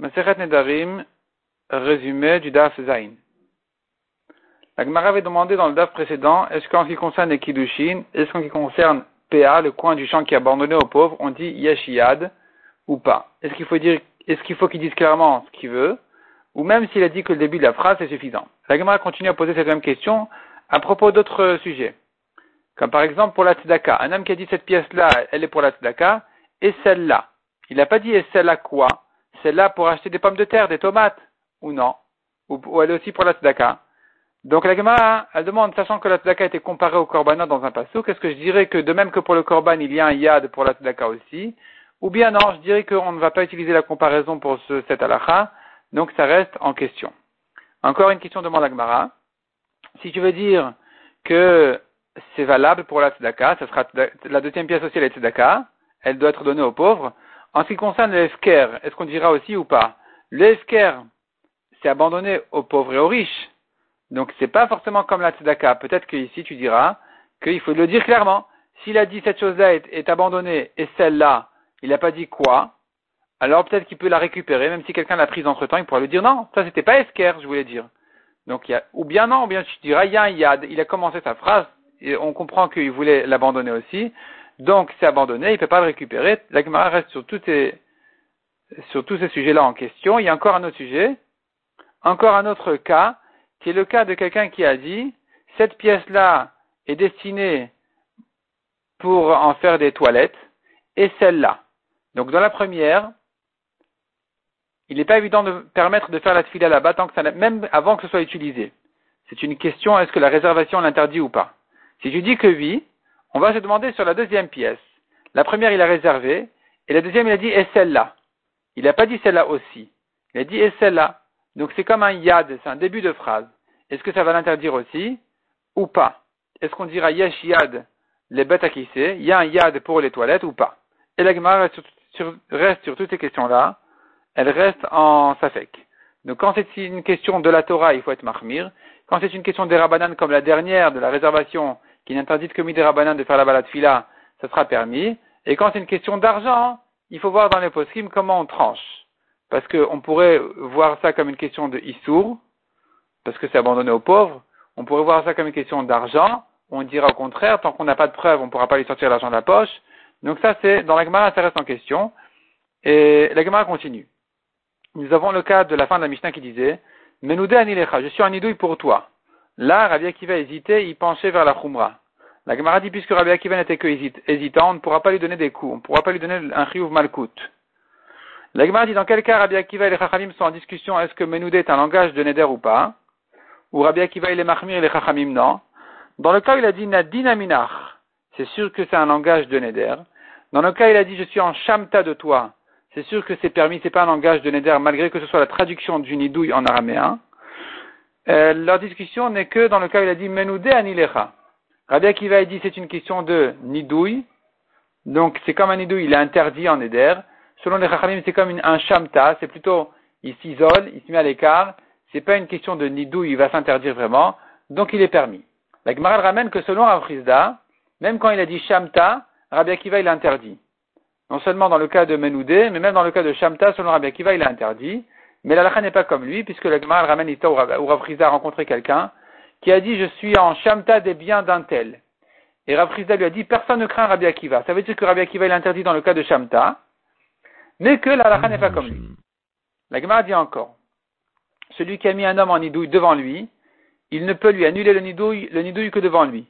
Maseret Nedarim, résumé du Daf Zain. La Gemara avait demandé dans le Daf précédent, est-ce qu'en ce qui concerne les Kiddushin, est-ce qu'en ce qui concerne PA, le coin du champ qui est abandonné aux pauvres, on dit Yashiyad ou pas? Est-ce qu'il faut dire, est-ce qu'il faut qu'il dise clairement ce qu'il veut ou même s'il a dit que le début de la phrase est suffisant La Gemara continue à poser cette même question à propos d'autres sujets. Comme par exemple pour la tzedaka. Un homme qui a dit cette pièce-là, elle est pour la tzedaka, et celle-là. Il n'a pas dit et celle-là quoi? Celle-là pour acheter des pommes de terre, des tomates, ou non? Ou, elle est aussi pour la tzedaka Donc la Gemara, elle demande, sachant que la tzedaka été comparée au korbanat dans un passou, qu'est-ce que je dirais que de même que pour le korban, il y a un yad pour la tzedaka aussi? Ou bien non, je dirais qu'on ne va pas utiliser la comparaison pour ce, cette halakha, donc ça reste en question. Encore une question demande la Gemara. Si tu veux dire que c'est valable pour la tzedaka, ça sera la deuxième pièce aussi, la tzedaka, elle doit être donnée aux pauvres, en ce qui concerne le est-ce qu'on dira aussi ou pas? Le c'est abandonné aux pauvres et aux riches. Donc c'est pas forcément comme la tzedaka. Peut-être qu'ici tu diras qu'il faut le dire clairement. S'il a dit cette chose-là est, abandonnée et celle-là, il n'a pas dit quoi, alors peut-être qu'il peut la récupérer, même si quelqu'un l'a prise entre temps, il pourra lui dire non, ça c'était pas esker, je voulais dire. Donc il y a, ou bien non, ou bien tu diras il y a un yad, il a commencé sa phrase, et on comprend qu'il voulait l'abandonner aussi, donc c'est abandonné, il ne peut pas le récupérer. La Gemara reste sur, sur tous ces sujets-là en question. Il y a encore un autre sujet, encore un autre cas, qui est le cas de quelqu'un qui a dit, cette pièce-là est destinée pour en faire des toilettes, et celle-là. Donc dans la première, il n'est pas évident de permettre de faire la file là-bas, tant que ça, même avant que ce soit utilisé. C'est une question, est-ce que la réservation l'interdit ou pas? Si tu dis que oui, on va se demander sur la deuxième pièce. La première, il a réservé, et la deuxième, il a dit, et celle-là. Il n'a pas dit celle-là aussi. Il a dit, et celle-là. Donc c'est comme un yad, c'est un début de phrase. Est-ce que ça va l'interdire aussi, ou pas? Est-ce qu'on dira yesh yad, les bêtes à kisser, il y a un yad pour les toilettes ou pas? Et la Gemara reste sur, reste sur toutes ces questions-là, elle reste en safek. Donc quand c'est une question de la Torah, il faut être mahmir. Quand c'est une question des rabanan comme la dernière de la réservation, qui n'interdit que des rabanan de faire la balade fila, ça sera permis. Et quand c'est une question d'argent, il faut voir dans les poskim comment on tranche. Parce qu'on pourrait voir ça comme une question de issour, parce que c'est abandonné aux pauvres. On pourrait voir ça comme une question d'argent. On dira au contraire, tant qu'on n'a pas de preuve, on ne pourra pas lui sortir l'argent de la poche. Donc ça, c'est, dans la Gemara, ça reste en question. Et la Gemara continue. Nous avons le cas de la fin de la Mishnah qui disait, Menoudé anilecha, je suis un idouille pour toi. Là, Rabbi Akiva hésitait, il penchait vers la Khumra. La Gemara dit, puisque Rabbi Akiva n'était que hésitant, on ne pourra pas lui donner des coups, on ne pourra pas lui donner un chiyuv malkout. La Gemara dit, dans quel cas Rabbi Akiva et les Chachamim sont en discussion, est-ce que Menoudé est un langage de Neder ou pas? Ou Rabbi Akiva et les Mahmir et les Chachamim, non? Dans le cas où il a dit Nadina Minach, c'est sûr que c'est un langage de Neder. Dans le cas où il a dit, je suis en Shamta de toi, c'est sûr que c'est permis, c'est pas un langage de Neder, malgré que ce soit la traduction du Nidouille en araméen. Euh, leur discussion n'est que dans le cas où il a dit Menoudé anilecha. Rabbi Akiva dit c'est une question de nidouille, donc c'est comme un nidouille, il est interdit en éder. Selon les Chachamim, c'est comme un shamta, c'est plutôt, il s'isole, il se met à l'écart, c'est pas une question de nidouille, il va s'interdire vraiment, donc il est permis. La Gemara ramène que selon Afrizda, même quand il a dit shamta, Rabbi Akiva il interdit. Non seulement dans le cas de Menoudé, mais même dans le cas de shamta, selon Rabbi Akiva il a interdit. Mais la n'est pas comme lui, puisque le Gemara ramène l'histoire où Rav a rencontré quelqu'un qui a dit Je suis en Shamta des biens d'un tel. Et Rav lui a dit Personne ne craint Rabbi Akiva. Ça veut dire que Rabbi Akiva est interdit dans le cas de Shamta, mais que la n'est pas comme lui. La Gemara dit encore Celui qui a mis un homme en nidouille devant lui, il ne peut lui annuler le nidouille, le nidouille que devant lui.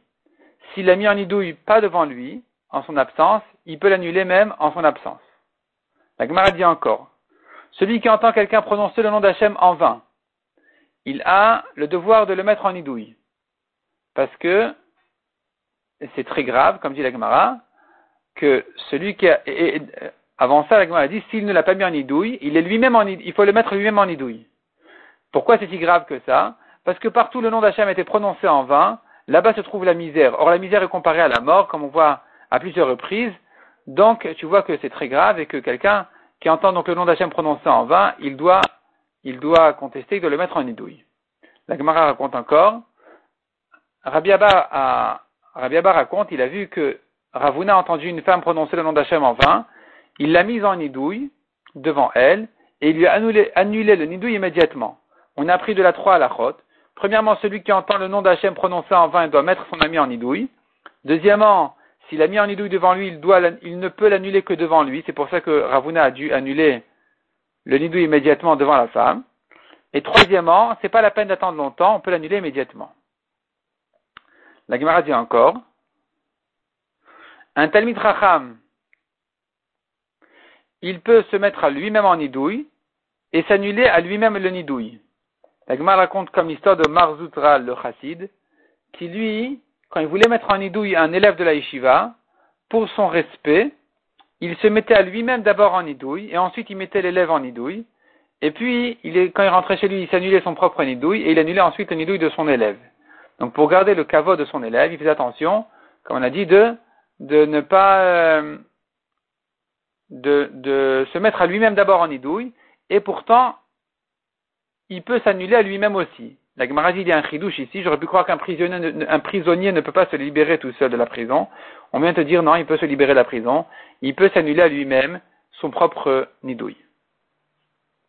S'il l'a mis en nidouille pas devant lui, en son absence, il peut l'annuler même en son absence. La Gemara dit encore celui qui entend quelqu'un prononcer le nom d'Hachem en vain, il a le devoir de le mettre en idouille. Parce que c'est très grave, comme dit la Gemara, que celui qui a, avant ça, la Gemara a dit, s'il ne l'a pas mis en idouille, il est lui-même en il faut le mettre lui-même en idouille. Pourquoi c'est si grave que ça? Parce que partout le nom d'Hachem été prononcé en vain, là-bas se trouve la misère. Or la misère est comparée à la mort, comme on voit à plusieurs reprises. Donc, tu vois que c'est très grave et que quelqu'un qui entend donc le nom d'Hachem prononcé en vain, il doit, il doit contester, il doit le mettre en idouille. La Gemara raconte encore, Rabbi Abba, raconte, il a vu que Ravuna a entendu une femme prononcer le nom d'Hachem en vain, il l'a mise en idouille devant elle, et il lui a annulé, annulé le nidouille immédiatement. On a appris de la 3 à la chôte. Premièrement, celui qui entend le nom d'Hachem prononcé en vain doit mettre son ami en nidouille. Deuxièmement, s'il a mis en nidouille devant lui, il, il ne peut l'annuler que devant lui. C'est pour ça que Ravuna a dû annuler le nidouille immédiatement devant la femme. Et troisièmement, c'est pas la peine d'attendre longtemps, on peut l'annuler immédiatement. La Gemara dit encore, un Talmid Racham, il peut se mettre à lui-même en nidouille et s'annuler à lui-même le nidouille. La Gemara raconte comme l'histoire de Marzutral, le chassid, qui lui, quand il voulait mettre en nidouille un élève de la yeshiva, pour son respect, il se mettait à lui-même d'abord en nidouille, et ensuite il mettait l'élève en nidouille, et puis, quand il rentrait chez lui, il s'annulait son propre nidouille, et il annulait ensuite le nidouille de son élève. Donc pour garder le caveau de son élève, il faisait attention, comme on a dit, de, ne pas euh, de, de se mettre à lui-même d'abord en nidouille, et pourtant, il peut s'annuler à lui-même aussi. La Gemara y un chidouche ici, j'aurais pu croire qu'un prisonnier, un prisonnier ne peut pas se libérer tout seul de la prison. On vient te dire non, il peut se libérer de la prison, il peut s'annuler à lui-même son propre nidouille.